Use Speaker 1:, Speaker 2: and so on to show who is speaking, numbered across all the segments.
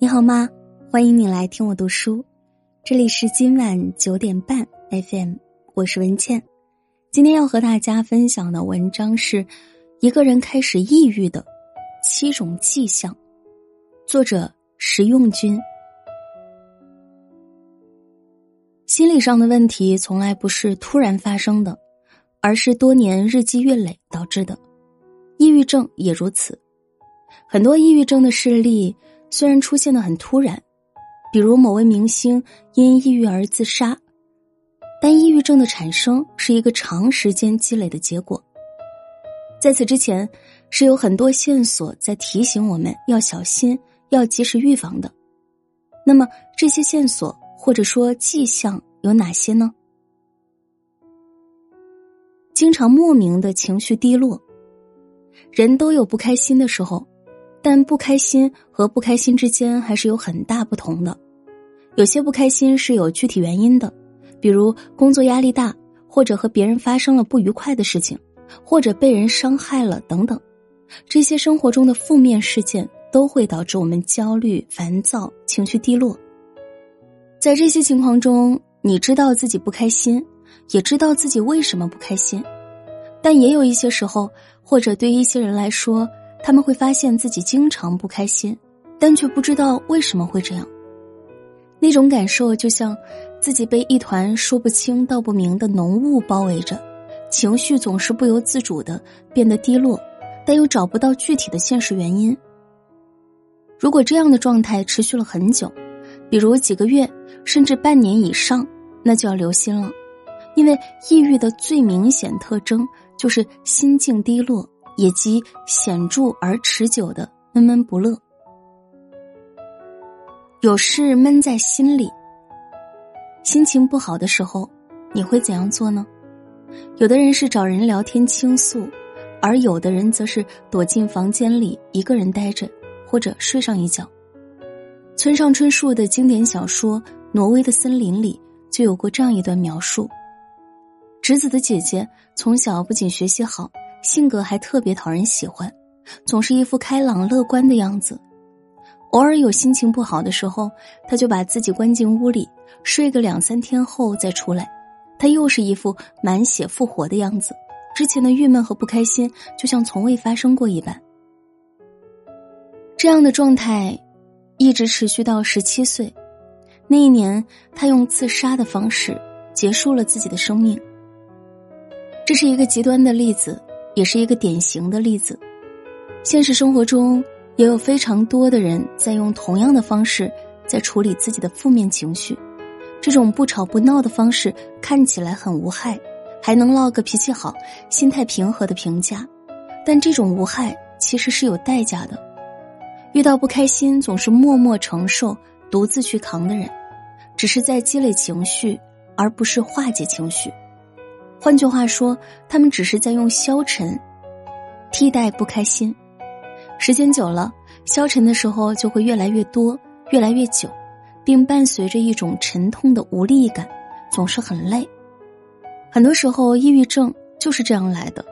Speaker 1: 你好吗？欢迎你来听我读书，这里是今晚九点半 FM，我是文倩。今天要和大家分享的文章是一个人开始抑郁的七种迹象，作者石用君。心理上的问题从来不是突然发生的，而是多年日积月累导致的。抑郁症也如此，很多抑郁症的事例。虽然出现的很突然，比如某位明星因抑郁而自杀，但抑郁症的产生是一个长时间积累的结果。在此之前，是有很多线索在提醒我们要小心，要及时预防的。那么这些线索或者说迹象有哪些呢？经常莫名的情绪低落，人都有不开心的时候。但不开心和不开心之间还是有很大不同的，有些不开心是有具体原因的，比如工作压力大，或者和别人发生了不愉快的事情，或者被人伤害了等等，这些生活中的负面事件都会导致我们焦虑、烦躁、情绪低落。在这些情况中，你知道自己不开心，也知道自己为什么不开心，但也有一些时候，或者对一些人来说。他们会发现自己经常不开心，但却不知道为什么会这样。那种感受就像自己被一团说不清道不明的浓雾包围着，情绪总是不由自主的变得低落，但又找不到具体的现实原因。如果这样的状态持续了很久，比如几个月甚至半年以上，那就要留心了，因为抑郁的最明显特征就是心境低落。也即显著而持久的闷闷不乐，有事闷在心里。心情不好的时候，你会怎样做呢？有的人是找人聊天倾诉，而有的人则是躲进房间里一个人待着，或者睡上一觉。村上春树的经典小说《挪威的森林》里就有过这样一段描述：侄子的姐姐从小不仅学习好。性格还特别讨人喜欢，总是一副开朗乐观的样子。偶尔有心情不好的时候，他就把自己关进屋里，睡个两三天后再出来，他又是一副满血复活的样子。之前的郁闷和不开心就像从未发生过一般。这样的状态一直持续到十七岁，那一年他用自杀的方式结束了自己的生命。这是一个极端的例子。也是一个典型的例子。现实生活中也有非常多的人在用同样的方式在处理自己的负面情绪。这种不吵不闹的方式看起来很无害，还能落个脾气好、心态平和的评价。但这种无害其实是有代价的。遇到不开心总是默默承受、独自去扛的人，只是在积累情绪，而不是化解情绪。换句话说，他们只是在用消沉替代不开心。时间久了，消沉的时候就会越来越多、越来越久，并伴随着一种沉痛的无力感，总是很累。很多时候，抑郁症就是这样来的。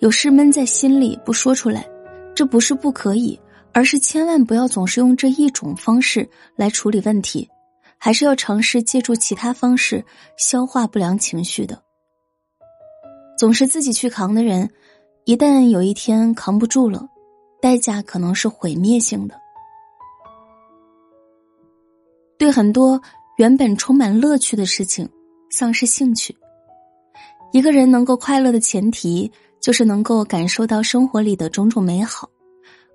Speaker 1: 有事闷在心里不说出来，这不是不可以，而是千万不要总是用这一种方式来处理问题，还是要尝试借助其他方式消化不良情绪的。总是自己去扛的人，一旦有一天扛不住了，代价可能是毁灭性的。对很多原本充满乐趣的事情丧失兴趣。一个人能够快乐的前提，就是能够感受到生活里的种种美好，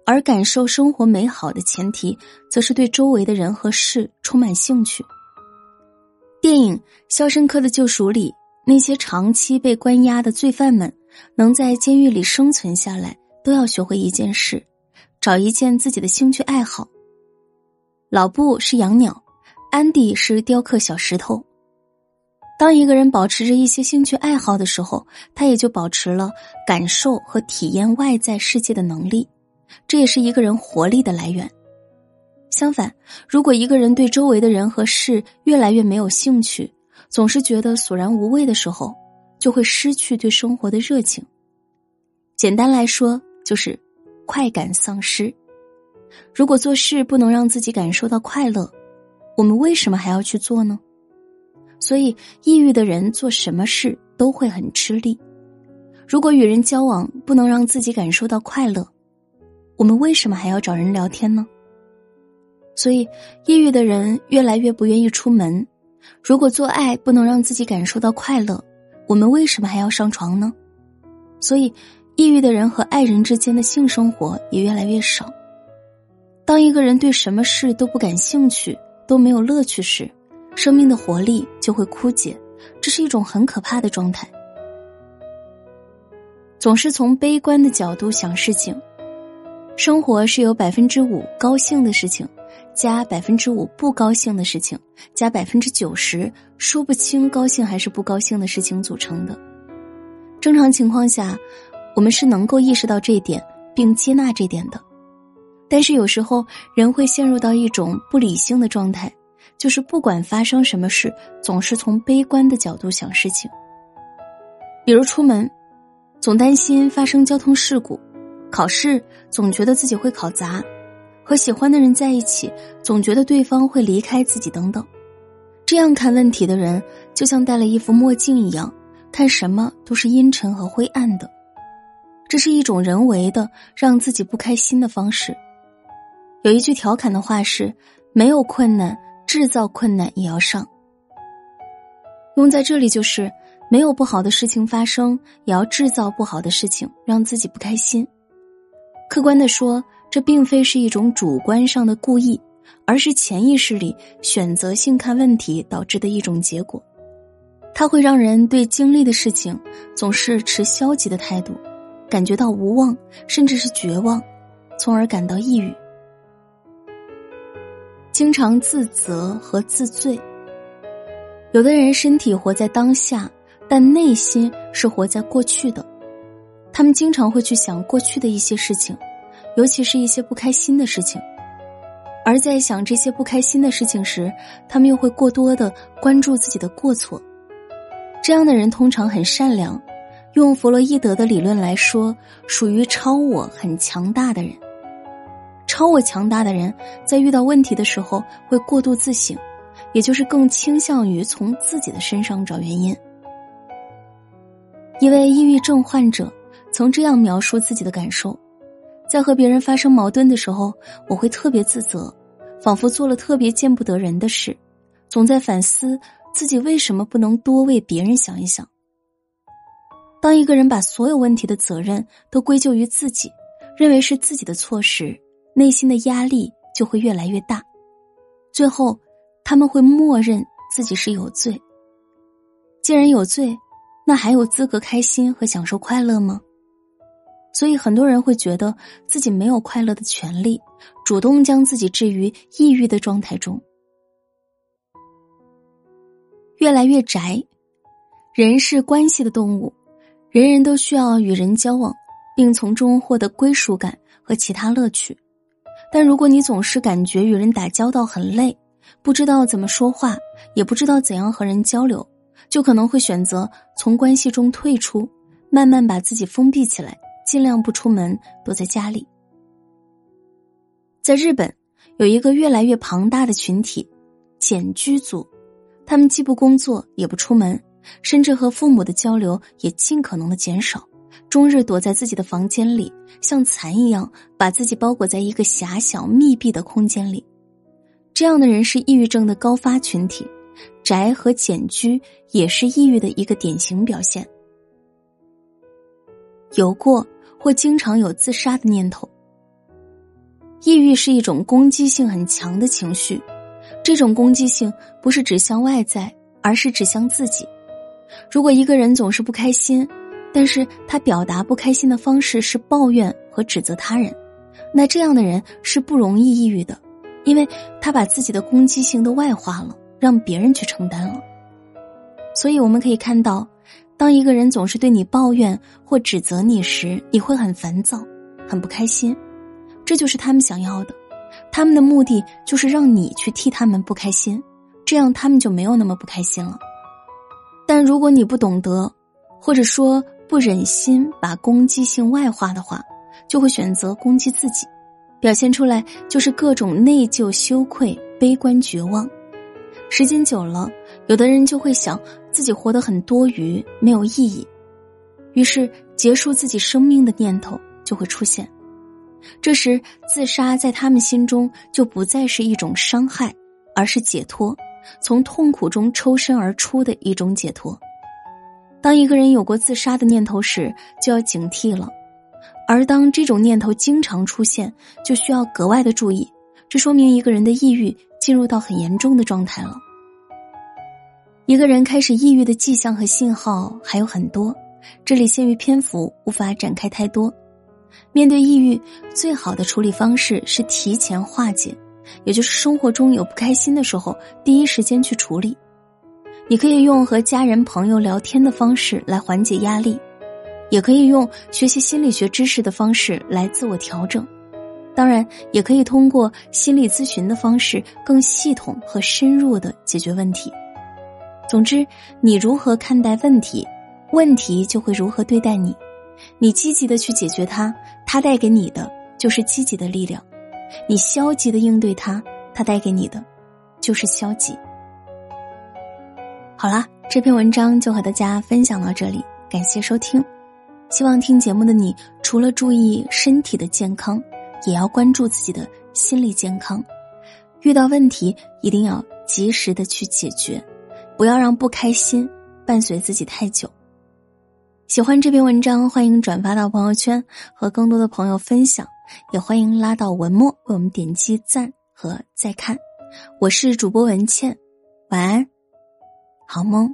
Speaker 1: 而感受生活美好的前提，则是对周围的人和事充满兴趣。电影《肖申克的救赎》里。那些长期被关押的罪犯们，能在监狱里生存下来，都要学会一件事：找一件自己的兴趣爱好。老布是养鸟，安迪是雕刻小石头。当一个人保持着一些兴趣爱好的时候，他也就保持了感受和体验外在世界的能力，这也是一个人活力的来源。相反，如果一个人对周围的人和事越来越没有兴趣，总是觉得索然无味的时候，就会失去对生活的热情。简单来说，就是快感丧失。如果做事不能让自己感受到快乐，我们为什么还要去做呢？所以，抑郁的人做什么事都会很吃力。如果与人交往不能让自己感受到快乐，我们为什么还要找人聊天呢？所以，抑郁的人越来越不愿意出门。如果做爱不能让自己感受到快乐，我们为什么还要上床呢？所以，抑郁的人和爱人之间的性生活也越来越少。当一个人对什么事都不感兴趣，都没有乐趣时，生命的活力就会枯竭，这是一种很可怕的状态。总是从悲观的角度想事情，生活是由百分之五高兴的事情。加百分之五不高兴的事情，加百分之九十说不清高兴还是不高兴的事情组成的。正常情况下，我们是能够意识到这一点并接纳这点的。但是有时候人会陷入到一种不理性的状态，就是不管发生什么事，总是从悲观的角度想事情。比如出门，总担心发生交通事故；考试，总觉得自己会考砸。和喜欢的人在一起，总觉得对方会离开自己，等等。这样看问题的人，就像戴了一副墨镜一样，看什么都是阴沉和灰暗的。这是一种人为的让自己不开心的方式。有一句调侃的话是：“没有困难，制造困难也要上。”用在这里就是：没有不好的事情发生，也要制造不好的事情，让自己不开心。客观的说。这并非是一种主观上的故意，而是潜意识里选择性看问题导致的一种结果。它会让人对经历的事情总是持消极的态度，感觉到无望，甚至是绝望，从而感到抑郁。经常自责和自罪。有的人身体活在当下，但内心是活在过去的，他们经常会去想过去的一些事情。尤其是一些不开心的事情，而在想这些不开心的事情时，他们又会过多的关注自己的过错。这样的人通常很善良，用弗洛伊德的理论来说，属于超我很强大的人。超我强大的人，在遇到问题的时候会过度自省，也就是更倾向于从自己的身上找原因。一位抑郁症患者曾这样描述自己的感受。在和别人发生矛盾的时候，我会特别自责，仿佛做了特别见不得人的事，总在反思自己为什么不能多为别人想一想。当一个人把所有问题的责任都归咎于自己，认为是自己的错时，内心的压力就会越来越大，最后他们会默认自己是有罪。既然有罪，那还有资格开心和享受快乐吗？所以，很多人会觉得自己没有快乐的权利，主动将自己置于抑郁的状态中。越来越宅，人是关系的动物，人人都需要与人交往，并从中获得归属感和其他乐趣。但如果你总是感觉与人打交道很累，不知道怎么说话，也不知道怎样和人交流，就可能会选择从关系中退出，慢慢把自己封闭起来。尽量不出门，躲在家里。在日本，有一个越来越庞大的群体——简居族，他们既不工作，也不出门，甚至和父母的交流也尽可能的减少，终日躲在自己的房间里，像蚕一样把自己包裹在一个狭小密闭的空间里。这样的人是抑郁症的高发群体，宅和简居也是抑郁的一个典型表现。有过。或经常有自杀的念头。抑郁是一种攻击性很强的情绪，这种攻击性不是指向外在，而是指向自己。如果一个人总是不开心，但是他表达不开心的方式是抱怨和指责他人，那这样的人是不容易抑郁的，因为他把自己的攻击性都外化了，让别人去承担了。所以我们可以看到。当一个人总是对你抱怨或指责你时，你会很烦躁，很不开心。这就是他们想要的，他们的目的就是让你去替他们不开心，这样他们就没有那么不开心了。但如果你不懂得，或者说不忍心把攻击性外化的话，就会选择攻击自己。表现出来就是各种内疚、羞愧、悲观、绝望。时间久了，有的人就会想自己活得很多余，没有意义，于是结束自己生命的念头就会出现。这时，自杀在他们心中就不再是一种伤害，而是解脱，从痛苦中抽身而出的一种解脱。当一个人有过自杀的念头时，就要警惕了；而当这种念头经常出现，就需要格外的注意。这说明一个人的抑郁进入到很严重的状态了。一个人开始抑郁的迹象和信号还有很多，这里限于篇幅，无法展开太多。面对抑郁，最好的处理方式是提前化解，也就是生活中有不开心的时候，第一时间去处理。你可以用和家人朋友聊天的方式来缓解压力，也可以用学习心理学知识的方式来自我调整，当然也可以通过心理咨询的方式更系统和深入的解决问题。总之，你如何看待问题，问题就会如何对待你。你积极的去解决它，它带给你的就是积极的力量；你消极的应对它，它带给你的就是消极。好啦，这篇文章就和大家分享到这里，感谢收听。希望听节目的你，除了注意身体的健康，也要关注自己的心理健康。遇到问题一定要及时的去解决，不要让不开心伴随自己太久。喜欢这篇文章，欢迎转发到朋友圈和更多的朋友分享，也欢迎拉到文末为我们点击赞和再看。我是主播文倩，晚安，好梦。